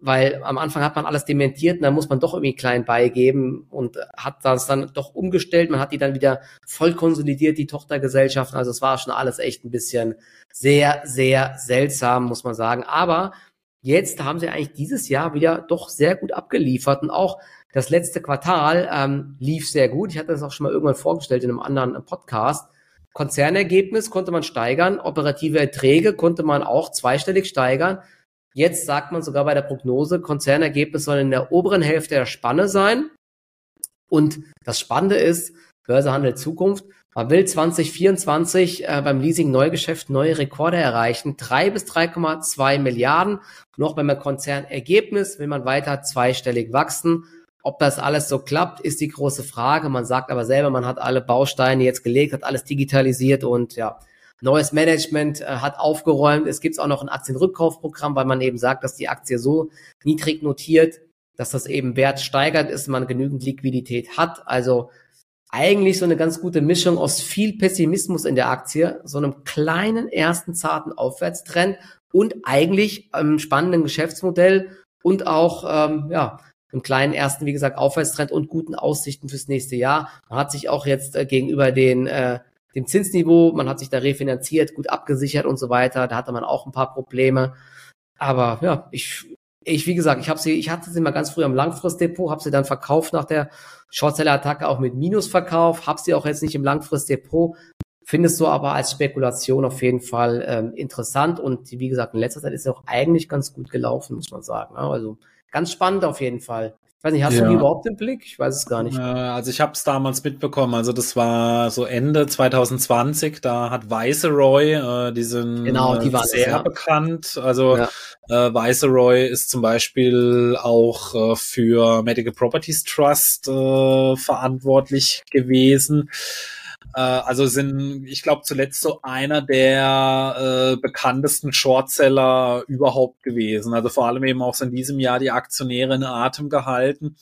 Weil am Anfang hat man alles dementiert und dann muss man doch irgendwie klein beigeben und hat das dann doch umgestellt. Man hat die dann wieder voll konsolidiert, die Tochtergesellschaften. Also es war schon alles echt ein bisschen sehr, sehr seltsam, muss man sagen. Aber jetzt haben sie eigentlich dieses Jahr wieder doch sehr gut abgeliefert und auch das letzte Quartal ähm, lief sehr gut. Ich hatte das auch schon mal irgendwann vorgestellt in einem anderen äh, Podcast. Konzernergebnis konnte man steigern, operative Erträge konnte man auch zweistellig steigern. Jetzt sagt man sogar bei der Prognose, Konzernergebnis soll in der oberen Hälfte der Spanne sein. Und das Spannende ist, Börsehandel Zukunft, man will 2024 äh, beim Leasing-Neugeschäft neue Rekorde erreichen. 3 bis 3,2 Milliarden. Noch beim Konzernergebnis will man weiter zweistellig wachsen. Ob das alles so klappt, ist die große Frage. Man sagt aber selber, man hat alle Bausteine jetzt gelegt, hat alles digitalisiert und ja, Neues Management äh, hat aufgeräumt. Es gibt auch noch ein Aktienrückkaufprogramm, weil man eben sagt, dass die Aktie so niedrig notiert, dass das eben Wert steigert ist, man genügend Liquidität hat. Also eigentlich so eine ganz gute Mischung aus viel Pessimismus in der Aktie, so einem kleinen ersten zarten Aufwärtstrend und eigentlich einem spannenden Geschäftsmodell und auch ähm, ja einem kleinen ersten, wie gesagt, Aufwärtstrend und guten Aussichten fürs nächste Jahr. Man hat sich auch jetzt äh, gegenüber den äh, dem Zinsniveau, man hat sich da refinanziert, gut abgesichert und so weiter. Da hatte man auch ein paar Probleme. Aber ja, ich ich, wie gesagt, ich habe sie, ich hatte sie mal ganz früh am Langfristdepot, habe sie dann verkauft nach der Shortseller-Attacke auch mit Minusverkauf, habe sie auch jetzt nicht im Langfristdepot. Findest du aber als Spekulation auf jeden Fall ähm, interessant und wie gesagt, in letzter Zeit ist sie auch eigentlich ganz gut gelaufen, muss man sagen. Also ganz spannend auf jeden Fall. Ich weiß nicht, hast ja. du die überhaupt im Blick? Ich weiß es gar nicht. Also ich habe es damals mitbekommen. Also das war so Ende 2020. Da hat Viceroy, äh, die sind genau, die waren sehr es, ja. bekannt. Also ja. äh, Viceroy ist zum Beispiel auch äh, für Medical Properties Trust äh, verantwortlich gewesen. Äh, also sind, ich glaube, zuletzt so einer der äh, bekanntesten Shortseller überhaupt gewesen. Also vor allem eben auch so in diesem Jahr die Aktionäre in Atem gehalten.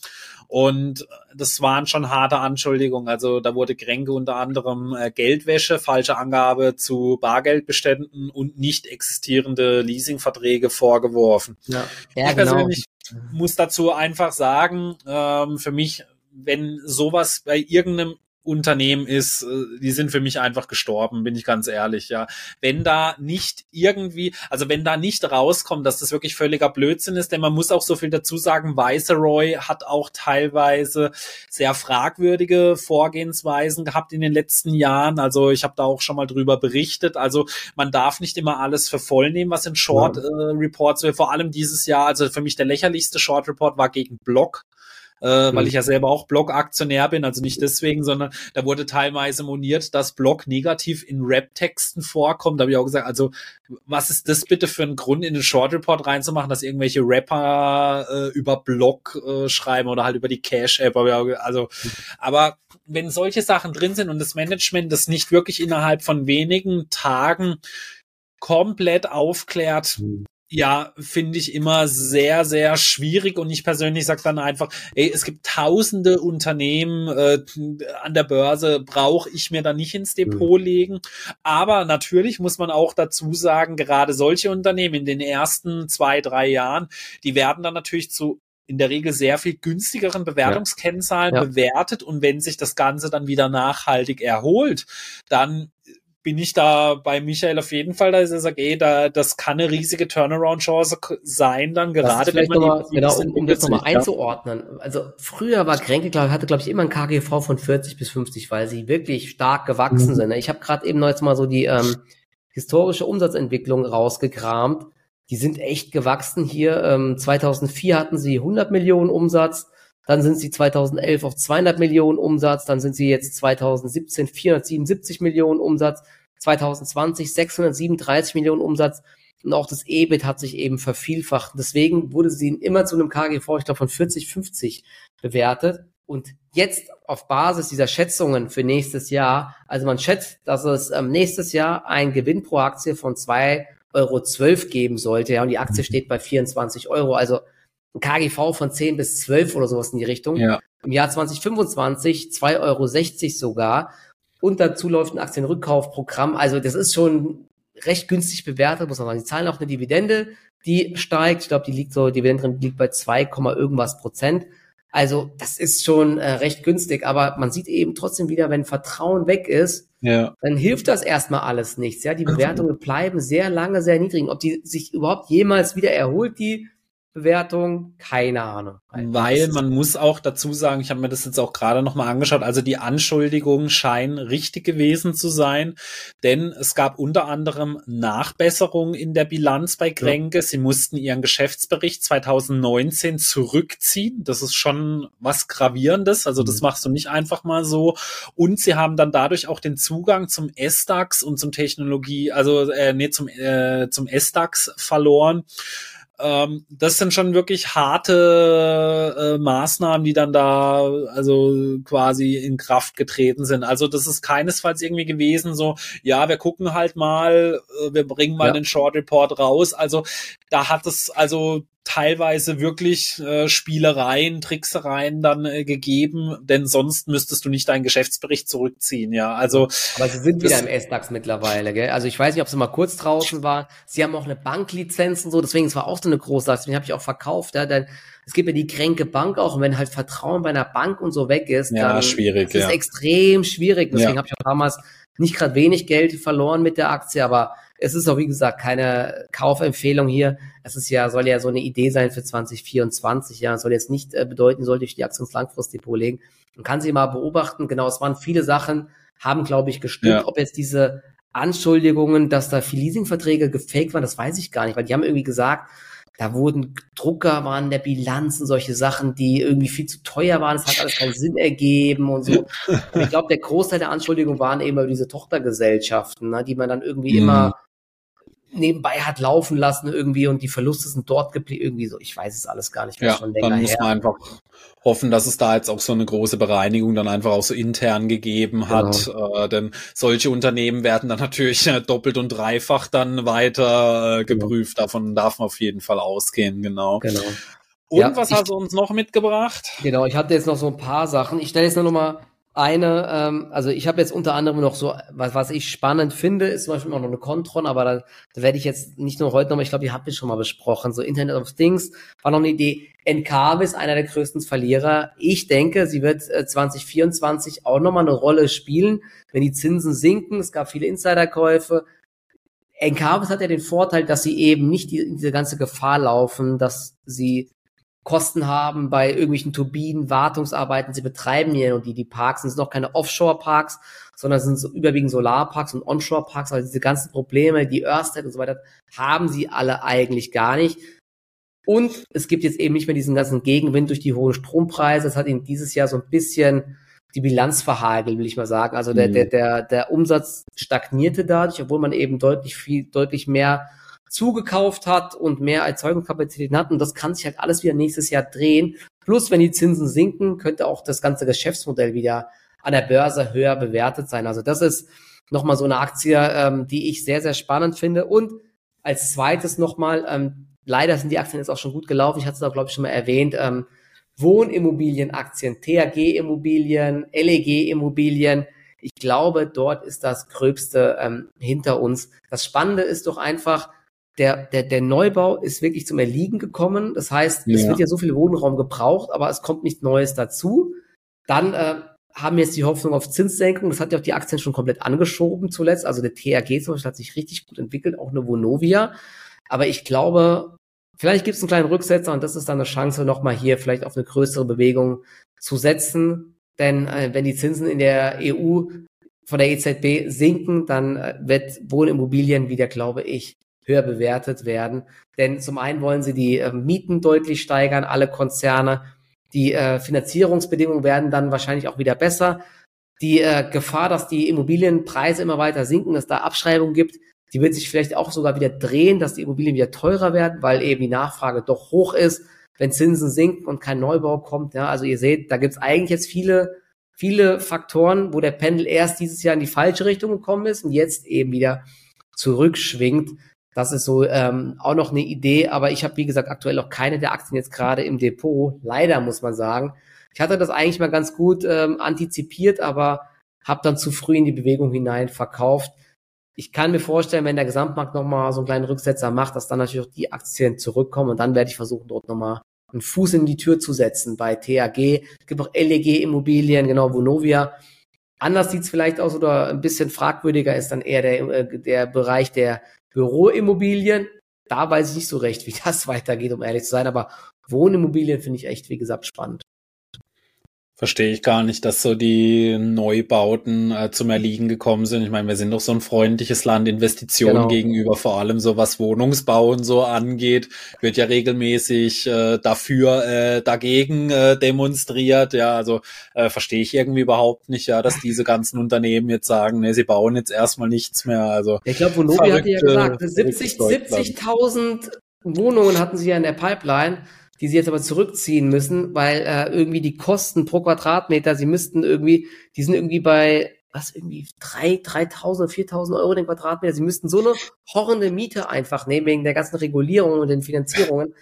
Und das waren schon harte Anschuldigungen. Also da wurde Kränke unter anderem äh, Geldwäsche, falsche Angabe zu Bargeldbeständen und nicht existierende Leasingverträge vorgeworfen. Ja, ja ich genau. persönlich muss dazu einfach sagen, ähm, für mich wenn sowas bei irgendeinem Unternehmen ist, äh, die sind für mich einfach gestorben, bin ich ganz ehrlich, ja. Wenn da nicht irgendwie, also wenn da nicht rauskommt, dass das wirklich völliger Blödsinn ist, denn man muss auch so viel dazu sagen, Viceroy hat auch teilweise sehr fragwürdige Vorgehensweisen gehabt in den letzten Jahren. Also ich habe da auch schon mal drüber berichtet. Also man darf nicht immer alles für voll nehmen, was in Short äh, Reports, vor allem dieses Jahr, also für mich der lächerlichste Short Report war gegen Block äh, mhm. weil ich ja selber auch Blog-Aktionär bin, also nicht deswegen, sondern da wurde teilweise moniert, dass Blog negativ in Rap-Texten vorkommt. Da habe ich auch gesagt, also was ist das bitte für ein Grund, in den Short Report reinzumachen, dass irgendwelche Rapper äh, über Blog äh, schreiben oder halt über die Cash-App. Also, aber wenn solche Sachen drin sind und das Management das nicht wirklich innerhalb von wenigen Tagen komplett aufklärt, mhm ja, finde ich immer sehr, sehr schwierig und ich persönlich sage dann einfach, ey, es gibt tausende Unternehmen äh, an der Börse, brauche ich mir da nicht ins Depot mhm. legen. Aber natürlich muss man auch dazu sagen, gerade solche Unternehmen in den ersten zwei, drei Jahren, die werden dann natürlich zu in der Regel sehr viel günstigeren Bewertungskennzahlen ja. Ja. bewertet und wenn sich das Ganze dann wieder nachhaltig erholt, dann bin ich da bei Michael auf jeden Fall, dass er sagt, ey, da, das kann eine riesige Turnaround-Chance sein, dann gerade wenn man mal, genau, um, um das nochmal einzuordnen. Also früher war Kränke, glaube hatte, glaube ich, immer ein KGV von 40 bis 50, weil sie wirklich stark gewachsen mhm. sind. Ich habe gerade eben noch jetzt mal so die ähm, historische Umsatzentwicklung rausgekramt. Die sind echt gewachsen hier. Ähm, 2004 hatten sie 100 Millionen Umsatz. Dann sind sie 2011 auf 200 Millionen Umsatz. Dann sind sie jetzt 2017 477 Millionen Umsatz. 2020 637 Millionen Umsatz und auch das EBIT hat sich eben vervielfacht. Deswegen wurde sie immer zu einem KGV, ich glaube, von 40, 50 bewertet. Und jetzt auf Basis dieser Schätzungen für nächstes Jahr, also man schätzt, dass es ähm, nächstes Jahr ein Gewinn pro Aktie von 2,12 Euro geben sollte. Ja, und die Aktie steht bei 24 Euro. Also ein KGV von 10 bis 12 oder sowas in die Richtung. Ja. Im Jahr 2025 2,60 Euro sogar. Und dazu läuft ein Aktienrückkaufprogramm. Also das ist schon recht günstig bewertet, muss man sagen. Die zahlen auch eine Dividende, die steigt. Ich glaube, die liegt so, die Dividende liegt bei 2, irgendwas Prozent. Also das ist schon äh, recht günstig, aber man sieht eben trotzdem wieder, wenn Vertrauen weg ist, ja. dann hilft das erstmal alles nichts. Ja, die Bewertungen bleiben sehr lange sehr niedrig. Ob die sich überhaupt jemals wieder erholt, die Bewertung, keine Ahnung. Weil man muss auch dazu sagen, ich habe mir das jetzt auch gerade nochmal angeschaut, also die Anschuldigungen scheinen richtig gewesen zu sein, denn es gab unter anderem Nachbesserungen in der Bilanz bei Kränke. Ja. Sie mussten ihren Geschäftsbericht 2019 zurückziehen. Das ist schon was Gravierendes, also das mhm. machst du nicht einfach mal so. Und sie haben dann dadurch auch den Zugang zum S-DAX und zum Technologie, also äh, nee, zum, äh, zum S-DAX verloren ähm, das sind schon wirklich harte äh, Maßnahmen, die dann da also quasi in Kraft getreten sind. Also das ist keinesfalls irgendwie gewesen so, ja, wir gucken halt mal, äh, wir bringen mal ja. einen Short Report raus. Also da hat es also teilweise wirklich äh, Spielereien, Tricksereien dann äh, gegeben, denn sonst müsstest du nicht deinen Geschäftsbericht zurückziehen, ja. Also aber sie sind wieder im S-DAX mittlerweile, gell? Also ich weiß nicht, ob sie mal kurz draußen waren. Sie haben auch eine Banklizenz und so, deswegen es war auch so eine große, deswegen habe ich auch verkauft, ja, denn es gibt ja die kränke Bank auch und wenn halt Vertrauen bei einer Bank und so weg ist, ja, dann schwierig, ist ja. extrem schwierig. Deswegen ja. habe ich auch damals nicht gerade wenig Geld verloren mit der Aktie, aber es ist auch, wie gesagt, keine Kaufempfehlung hier. Es ist ja, soll ja so eine Idee sein für 2024. Ja, soll jetzt nicht äh, bedeuten, sollte ich die Aktie ins Langfristdepot legen. Man kann sie mal beobachten. Genau, es waren viele Sachen, haben, glaube ich, gestimmt. Ja. Ob jetzt diese Anschuldigungen, dass da viel Leasingverträge gefaked waren, das weiß ich gar nicht, weil die haben irgendwie gesagt, da wurden Drucker waren der Bilanz und solche Sachen, die irgendwie viel zu teuer waren. Es hat alles keinen Sinn ergeben und so. Und ich glaube, der Großteil der Anschuldigungen waren eben über diese Tochtergesellschaften, ne, die man dann irgendwie mhm. immer nebenbei hat laufen lassen irgendwie und die Verluste sind dort geblieben, irgendwie so. Ich weiß es alles gar nicht mehr. Ja, schon länger dann muss her. man einfach hoffen, dass es da jetzt auch so eine große Bereinigung dann einfach auch so intern gegeben hat. Genau. Äh, denn solche Unternehmen werden dann natürlich äh, doppelt und dreifach dann weiter äh, genau. geprüft. Genau. Davon darf man auf jeden Fall ausgehen, genau. Genau. Und ja, was ich, hast du uns noch mitgebracht? Genau, ich hatte jetzt noch so ein paar Sachen. Ich stelle jetzt nur noch mal eine, ähm, also ich habe jetzt unter anderem noch so, was, was ich spannend finde, ist zum Beispiel auch noch eine Contron, aber da, da werde ich jetzt nicht nur heute noch, ich glaube, die habt ihr schon mal besprochen, so Internet of Things, war noch eine Idee. Encarve ist einer der größten Verlierer. Ich denke, sie wird äh, 2024 auch nochmal eine Rolle spielen, wenn die Zinsen sinken. Es gab viele Insiderkäufe. Encarvis hat ja den Vorteil, dass sie eben nicht die, diese ganze Gefahr laufen, dass sie Kosten haben bei irgendwelchen Turbinen, Wartungsarbeiten. Sie betreiben ja und die, die Parks sind noch keine Offshore-Parks, sondern sind so überwiegend Solarparks und Onshore-Parks. Also diese ganzen Probleme, die Ørsted und so weiter, haben sie alle eigentlich gar nicht. Und es gibt jetzt eben nicht mehr diesen ganzen Gegenwind durch die hohen Strompreise. Das hat ihnen dieses Jahr so ein bisschen die Bilanz verhagelt, will ich mal sagen. Also der, mhm. der, der, der Umsatz stagnierte dadurch, obwohl man eben deutlich viel, deutlich mehr zugekauft hat und mehr Erzeugungskapazitäten hat. Und das kann sich halt alles wieder nächstes Jahr drehen. Plus, wenn die Zinsen sinken, könnte auch das ganze Geschäftsmodell wieder an der Börse höher bewertet sein. Also das ist nochmal so eine Aktie, ähm, die ich sehr, sehr spannend finde. Und als zweites nochmal, ähm, leider sind die Aktien jetzt auch schon gut gelaufen. Ich hatte es auch, glaube ich, schon mal erwähnt. Ähm, Wohnimmobilienaktien, THG-Immobilien, LEG-Immobilien. Ich glaube, dort ist das Gröbste ähm, hinter uns. Das Spannende ist doch einfach, der, der, der Neubau ist wirklich zum Erliegen gekommen. Das heißt, ja. es wird ja so viel Wohnraum gebraucht, aber es kommt nichts Neues dazu. Dann äh, haben wir jetzt die Hoffnung auf Zinssenkung. Das hat ja auch die Aktien schon komplett angeschoben zuletzt. Also der THG zum Beispiel hat sich richtig gut entwickelt, auch eine Vonovia. Aber ich glaube, vielleicht gibt es einen kleinen Rücksetzer und das ist dann eine Chance, nochmal hier vielleicht auf eine größere Bewegung zu setzen. Denn äh, wenn die Zinsen in der EU von der EZB sinken, dann äh, wird Wohnimmobilien wieder, glaube ich, höher bewertet werden. Denn zum einen wollen sie die äh, Mieten deutlich steigern, alle Konzerne. Die äh, Finanzierungsbedingungen werden dann wahrscheinlich auch wieder besser. Die äh, Gefahr, dass die Immobilienpreise immer weiter sinken, dass da Abschreibungen gibt, die wird sich vielleicht auch sogar wieder drehen, dass die Immobilien wieder teurer werden, weil eben die Nachfrage doch hoch ist, wenn Zinsen sinken und kein Neubau kommt. Ja, also ihr seht, da gibt's eigentlich jetzt viele, viele Faktoren, wo der Pendel erst dieses Jahr in die falsche Richtung gekommen ist und jetzt eben wieder zurückschwingt. Das ist so ähm, auch noch eine Idee, aber ich habe, wie gesagt, aktuell auch keine der Aktien jetzt gerade im Depot. Leider muss man sagen. Ich hatte das eigentlich mal ganz gut ähm, antizipiert, aber habe dann zu früh in die Bewegung hinein verkauft. Ich kann mir vorstellen, wenn der Gesamtmarkt nochmal so einen kleinen Rücksetzer macht, dass dann natürlich auch die Aktien zurückkommen und dann werde ich versuchen, dort nochmal einen Fuß in die Tür zu setzen bei TAG. Es gibt auch LEG Immobilien, genau, Vonovia. Anders sieht's vielleicht aus oder ein bisschen fragwürdiger ist dann eher der, äh, der Bereich der Büroimmobilien, da weiß ich nicht so recht, wie das weitergeht, um ehrlich zu sein, aber Wohnimmobilien finde ich echt, wie gesagt, spannend. Verstehe ich gar nicht, dass so die Neubauten äh, zum Erliegen gekommen sind. Ich meine, wir sind doch so ein freundliches Land, Investitionen genau. gegenüber, vor allem so was Wohnungsbau und so angeht, wird ja regelmäßig äh, dafür, äh, dagegen äh, demonstriert. Ja, also äh, verstehe ich irgendwie überhaupt nicht, ja, dass diese ganzen Unternehmen jetzt sagen, ne, sie bauen jetzt erstmal nichts mehr. Also ich glaube, Vonovia hatte ja gesagt, 70, 70.000 Wohnungen hatten sie ja in der Pipeline, die sie jetzt aber zurückziehen müssen, weil äh, irgendwie die Kosten pro Quadratmeter, sie müssten irgendwie, die sind irgendwie bei was irgendwie drei, 3.000, 4.000 Euro den Quadratmeter. Sie müssten so eine horrende Miete einfach nehmen wegen der ganzen Regulierung und den Finanzierungen,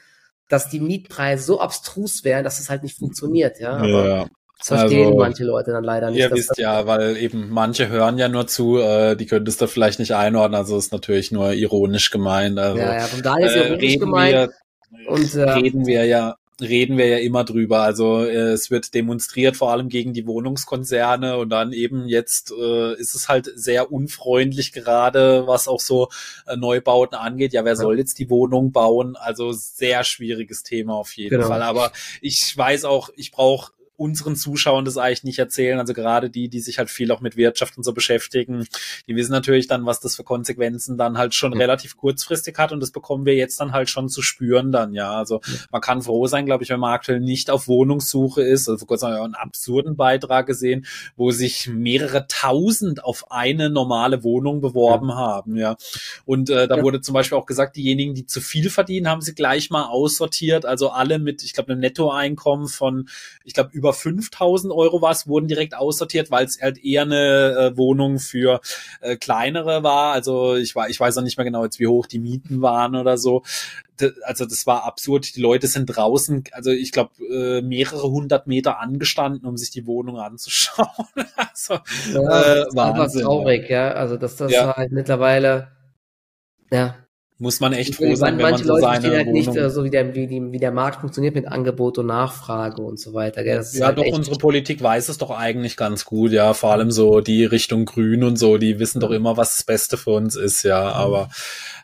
dass die Mietpreise so abstrus wären, dass es halt nicht funktioniert. Ja, aber ja. das verstehen also, manche Leute dann leider nicht. Ihr wisst ja, weil eben manche hören ja nur zu, äh, die könntest du vielleicht nicht einordnen. Also ist natürlich nur ironisch gemeint. Also, ja, ja, von daher ist äh, ironisch gemeint. Und äh, reden wir ja reden wir ja immer drüber. Also äh, es wird demonstriert vor allem gegen die Wohnungskonzerne und dann eben jetzt äh, ist es halt sehr unfreundlich gerade, was auch so äh, Neubauten angeht. Ja, wer ja. soll jetzt die Wohnung bauen? Also sehr schwieriges Thema auf jeden genau. Fall. Aber ich weiß auch, ich brauche unseren Zuschauern das eigentlich nicht erzählen. Also gerade die, die sich halt viel auch mit Wirtschaft und so beschäftigen, die wissen natürlich dann, was das für Konsequenzen dann halt schon mhm. relativ kurzfristig hat und das bekommen wir jetzt dann halt schon zu spüren dann, ja. Also man kann froh sein, glaube ich, wenn man aktuell nicht auf Wohnungssuche ist. Also vor kurzem haben wir einen absurden Beitrag gesehen, wo sich mehrere tausend auf eine normale Wohnung beworben ja. haben, ja. Und äh, da ja. wurde zum Beispiel auch gesagt, diejenigen, die zu viel verdienen, haben sie gleich mal aussortiert. Also alle mit, ich glaube, einem Nettoeinkommen von, ich glaube, über über 5000 Euro was, wurden direkt aussortiert, weil es halt eher eine äh, Wohnung für äh, kleinere war. Also ich war, ich weiß auch nicht mehr genau jetzt, wie hoch die Mieten waren oder so. also das war absurd. Die Leute sind draußen, also ich glaube, äh, mehrere hundert Meter angestanden, um sich die Wohnung anzuschauen. also, ja, äh, ist traurig, ja. Also dass das ja. halt mittlerweile, ja, muss man echt froh sein, wenn man so Leute seine halt nicht äh, so wie der, wie, die, wie der Markt funktioniert mit Angebot und Nachfrage und so weiter. Gell? ja, halt doch, unsere Politik weiß es doch eigentlich ganz gut, ja. Vor allem so die Richtung Grün und so, die wissen doch immer, was das Beste für uns ist, ja. Aber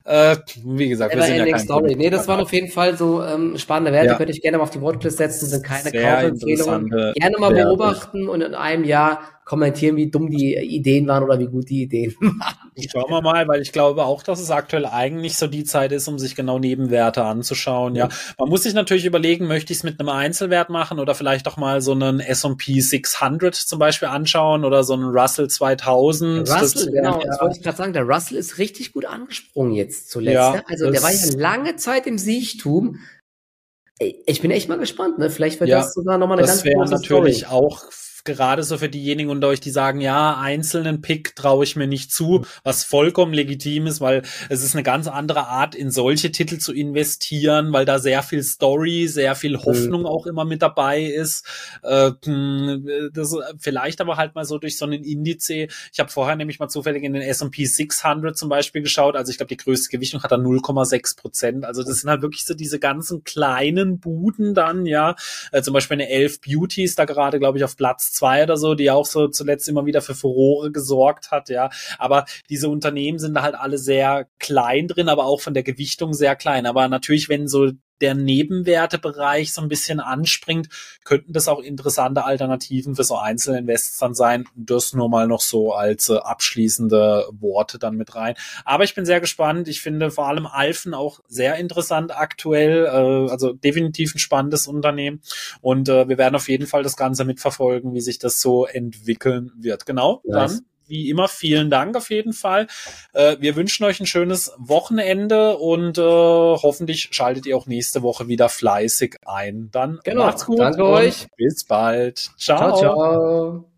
äh, wie gesagt, wir sind ja kein Story. Nee, das waren auf jeden Fall so ähm, spannende Werte. Ja. Könnte ich gerne mal auf die Wortlist setzen, sind keine Kaufempfehlungen. Gerne mal beobachten und in einem Jahr kommentieren, wie dumm die Ideen waren oder wie gut die Ideen waren. Schauen wir mal, weil ich glaube auch, dass es aktuell eigentlich so die Zeit ist, um sich genau Nebenwerte anzuschauen. Ja, man muss sich natürlich überlegen, möchte ich es mit einem Einzelwert machen oder vielleicht auch mal so einen S&P 600 zum Beispiel anschauen oder so einen Russell 2000. Der Russell, das, genau, ja. das wollte ich gerade sagen. Der Russell ist richtig gut angesprungen jetzt zuletzt. Ja, ne? Also der war ja lange Zeit im Siechtum. Ich bin echt mal gespannt, ne? Vielleicht wird ja, das sogar nochmal eine ganz große Das wäre natürlich auch gerade so für diejenigen unter euch, die sagen, ja, einzelnen Pick traue ich mir nicht zu, was vollkommen legitim ist, weil es ist eine ganz andere Art, in solche Titel zu investieren, weil da sehr viel Story, sehr viel mhm. Hoffnung auch immer mit dabei ist. Äh, das vielleicht aber halt mal so durch so einen Indiz. Ich habe vorher nämlich mal zufällig in den S&P 600 zum Beispiel geschaut. Also ich glaube, die größte Gewichtung hat da 0,6 Prozent. Also das sind halt wirklich so diese ganzen kleinen Buden dann, ja. Äh, zum Beispiel eine Elf Beauties da gerade, glaube ich, auf Platz 2 oder so, die auch so zuletzt immer wieder für Furore gesorgt hat, ja. Aber diese Unternehmen sind da halt alle sehr klein drin, aber auch von der Gewichtung sehr klein. Aber natürlich, wenn so der Nebenwertebereich so ein bisschen anspringt, könnten das auch interessante Alternativen für so Einzelinvests dann sein. Das nur mal noch so als äh, abschließende Worte dann mit rein. Aber ich bin sehr gespannt. Ich finde vor allem Alphen auch sehr interessant aktuell. Äh, also definitiv ein spannendes Unternehmen. Und äh, wir werden auf jeden Fall das Ganze mitverfolgen, wie sich das so entwickeln wird. Genau, nice. dann wie immer vielen Dank auf jeden Fall. Äh, wir wünschen euch ein schönes Wochenende und äh, hoffentlich schaltet ihr auch nächste Woche wieder fleißig ein. Dann genau. macht's gut. Danke euch. Bis bald. ciao. ciao, ciao.